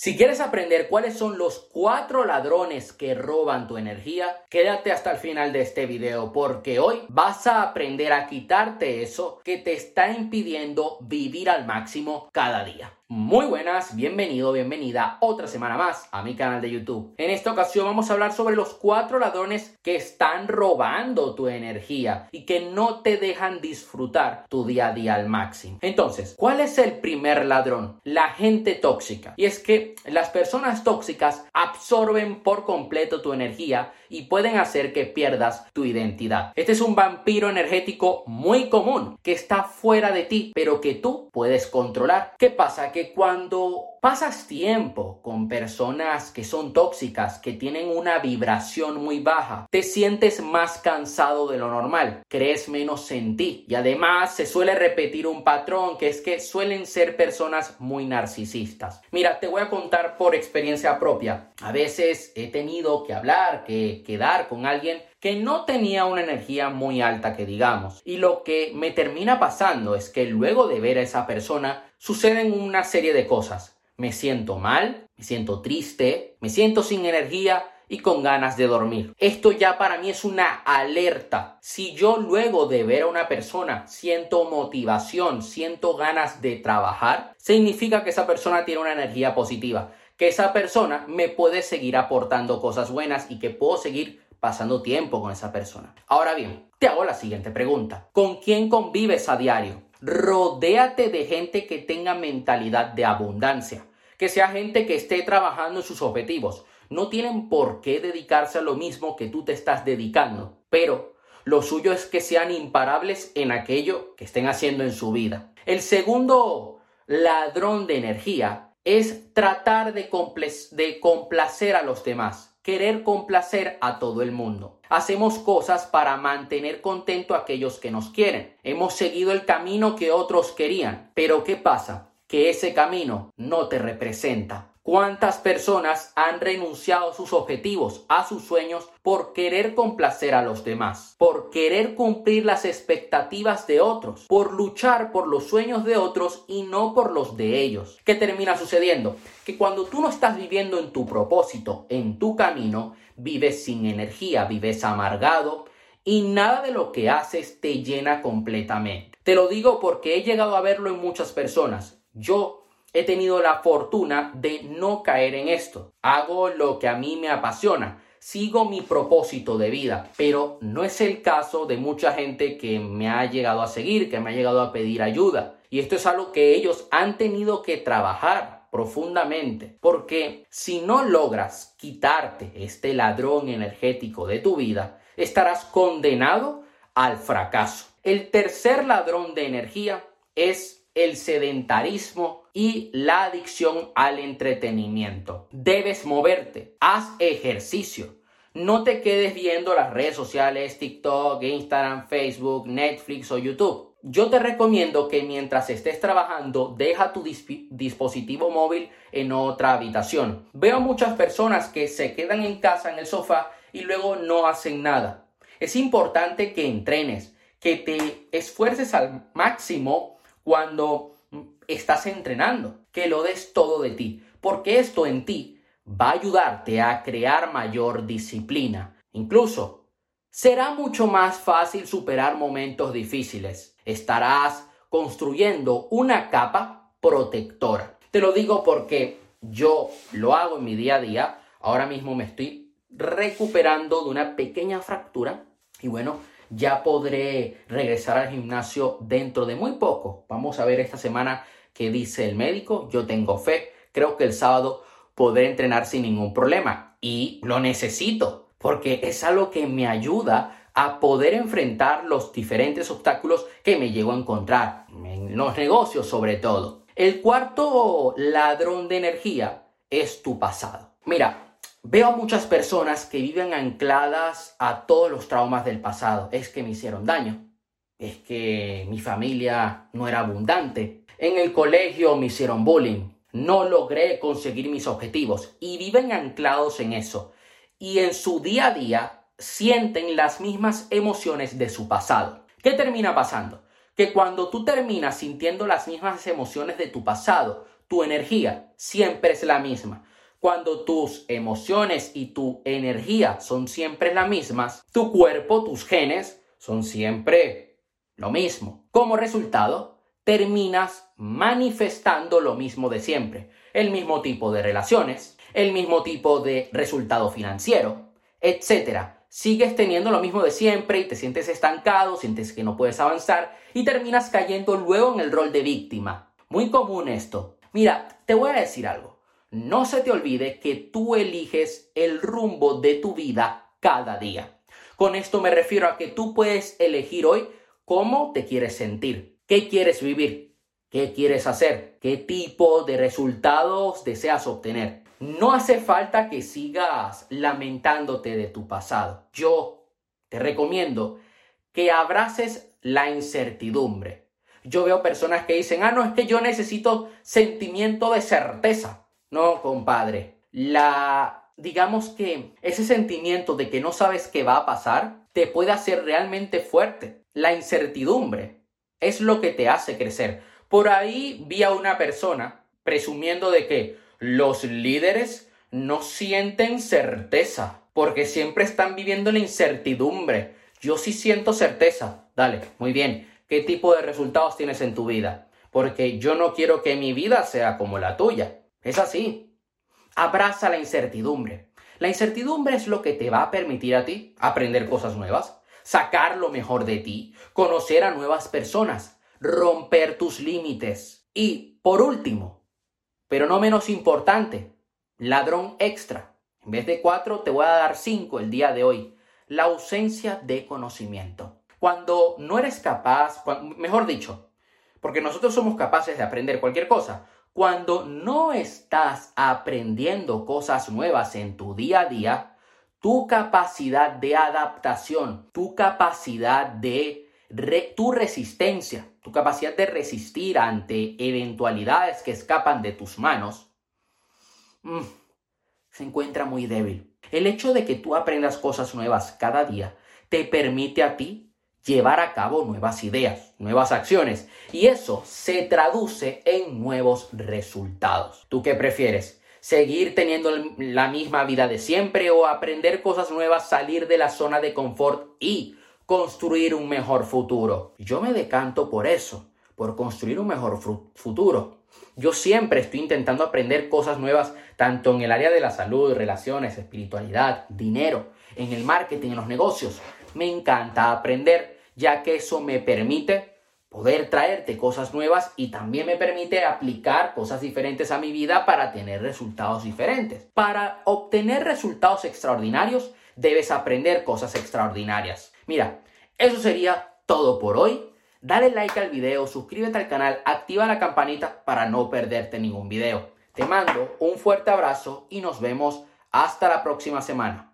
Si quieres aprender cuáles son los cuatro ladrones que roban tu energía, quédate hasta el final de este video porque hoy vas a aprender a quitarte eso que te está impidiendo vivir al máximo cada día. Muy buenas, bienvenido, bienvenida otra semana más a mi canal de YouTube. En esta ocasión vamos a hablar sobre los cuatro ladrones que están robando tu energía y que no te dejan disfrutar tu día a día al máximo. Entonces, ¿cuál es el primer ladrón? La gente tóxica. Y es que las personas tóxicas absorben por completo tu energía y pueden hacer que pierdas tu identidad. Este es un vampiro energético muy común que está fuera de ti, pero que tú puedes controlar. ¿Qué pasa? cuando pasas tiempo con personas que son tóxicas, que tienen una vibración muy baja, te sientes más cansado de lo normal, crees menos en ti y además se suele repetir un patrón que es que suelen ser personas muy narcisistas. Mira, te voy a contar por experiencia propia. A veces he tenido que hablar, que quedar con alguien que no tenía una energía muy alta que digamos. Y lo que me termina pasando es que luego de ver a esa persona suceden una serie de cosas. Me siento mal, me siento triste, me siento sin energía y con ganas de dormir. Esto ya para mí es una alerta. Si yo luego de ver a una persona siento motivación, siento ganas de trabajar, significa que esa persona tiene una energía positiva, que esa persona me puede seguir aportando cosas buenas y que puedo seguir pasando tiempo con esa persona. Ahora bien, te hago la siguiente pregunta. ¿Con quién convives a diario? Rodéate de gente que tenga mentalidad de abundancia, que sea gente que esté trabajando en sus objetivos. No tienen por qué dedicarse a lo mismo que tú te estás dedicando, pero lo suyo es que sean imparables en aquello que estén haciendo en su vida. El segundo ladrón de energía es tratar de, complacer a los demás querer complacer a todo el mundo. Hacemos cosas para mantener contento a aquellos que nos quieren. Hemos seguido el camino que otros querían. Pero ¿qué pasa? Que ese camino no te representa. ¿Cuántas personas han renunciado a sus objetivos, a sus sueños, por querer complacer a los demás, por querer cumplir las expectativas de otros, por luchar por los sueños de otros y no por los de ellos? ¿Qué termina sucediendo? Que cuando tú no estás viviendo en tu propósito, en tu camino, vives sin energía, vives amargado y nada de lo que haces te llena completamente. Te lo digo porque he llegado a verlo en muchas personas. Yo he tenido la fortuna de no caer en esto. Hago lo que a mí me apasiona. Sigo mi propósito de vida, pero no es el caso de mucha gente que me ha llegado a seguir, que me ha llegado a pedir ayuda. Y esto es algo que ellos han tenido que trabajar profundamente, porque si no logras quitarte este ladrón energético de tu vida, estarás condenado al fracaso. El tercer ladrón de energía es el sedentarismo y la adicción al entretenimiento. Debes moverte, haz ejercicio. No te quedes viendo las redes sociales, TikTok, Instagram, Facebook, Netflix o YouTube. Yo te recomiendo que mientras estés trabajando, deja tu dispositivo móvil en otra habitación. Veo muchas personas que se quedan en casa en el sofá y luego no hacen nada. Es importante que entrenes, que te esfuerces al máximo cuando estás entrenando, que lo des todo de ti, porque esto en ti va a ayudarte a crear mayor disciplina. Incluso será mucho más fácil superar momentos difíciles. Estarás construyendo una capa protectora. Te lo digo porque yo lo hago en mi día a día. Ahora mismo me estoy recuperando de una pequeña fractura y bueno, ya podré regresar al gimnasio dentro de muy poco. Vamos a ver esta semana qué dice el médico. Yo tengo fe. Creo que el sábado podré entrenar sin ningún problema y lo necesito porque es algo que me ayuda a poder enfrentar los diferentes obstáculos que me llego a encontrar en los negocios sobre todo. El cuarto ladrón de energía es tu pasado. Mira, Veo a muchas personas que viven ancladas a todos los traumas del pasado. Es que me hicieron daño. Es que mi familia no era abundante. En el colegio me hicieron bullying. No logré conseguir mis objetivos. Y viven anclados en eso. Y en su día a día sienten las mismas emociones de su pasado. ¿Qué termina pasando? Que cuando tú terminas sintiendo las mismas emociones de tu pasado, tu energía siempre es la misma. Cuando tus emociones y tu energía son siempre las mismas, tu cuerpo, tus genes son siempre lo mismo. Como resultado, terminas manifestando lo mismo de siempre. El mismo tipo de relaciones, el mismo tipo de resultado financiero, etc. Sigues teniendo lo mismo de siempre y te sientes estancado, sientes que no puedes avanzar y terminas cayendo luego en el rol de víctima. Muy común esto. Mira, te voy a decir algo. No se te olvide que tú eliges el rumbo de tu vida cada día. Con esto me refiero a que tú puedes elegir hoy cómo te quieres sentir, qué quieres vivir, qué quieres hacer, qué tipo de resultados deseas obtener. No hace falta que sigas lamentándote de tu pasado. Yo te recomiendo que abraces la incertidumbre. Yo veo personas que dicen, ah, no, es que yo necesito sentimiento de certeza. No, compadre. La, digamos que ese sentimiento de que no sabes qué va a pasar te puede hacer realmente fuerte. La incertidumbre es lo que te hace crecer. Por ahí vi a una persona presumiendo de que los líderes no sienten certeza porque siempre están viviendo la incertidumbre. Yo sí siento certeza. Dale, muy bien. ¿Qué tipo de resultados tienes en tu vida? Porque yo no quiero que mi vida sea como la tuya. Es así. Abraza la incertidumbre. La incertidumbre es lo que te va a permitir a ti aprender cosas nuevas, sacar lo mejor de ti, conocer a nuevas personas, romper tus límites. Y, por último, pero no menos importante, ladrón extra. En vez de cuatro, te voy a dar cinco el día de hoy. La ausencia de conocimiento. Cuando no eres capaz, mejor dicho, porque nosotros somos capaces de aprender cualquier cosa. Cuando no estás aprendiendo cosas nuevas en tu día a día, tu capacidad de adaptación, tu capacidad de tu resistencia, tu capacidad de resistir ante eventualidades que escapan de tus manos, mm, se encuentra muy débil. El hecho de que tú aprendas cosas nuevas cada día te permite a ti llevar a cabo nuevas ideas, nuevas acciones, y eso se traduce en nuevos resultados. ¿Tú qué prefieres? ¿Seguir teniendo la misma vida de siempre o aprender cosas nuevas, salir de la zona de confort y construir un mejor futuro. Yo me decanto por eso, por construir un mejor futuro. Yo siempre estoy intentando aprender cosas nuevas, tanto en el área de la salud, relaciones, espiritualidad, dinero, en el marketing, en los negocios. Me encanta aprender, ya que eso me permite poder traerte cosas nuevas y también me permite aplicar cosas diferentes a mi vida para tener resultados diferentes. Para obtener resultados extraordinarios, debes aprender cosas extraordinarias. Mira, eso sería todo por hoy. Dale like al video, suscríbete al canal, activa la campanita para no perderte ningún video. Te mando un fuerte abrazo y nos vemos hasta la próxima semana.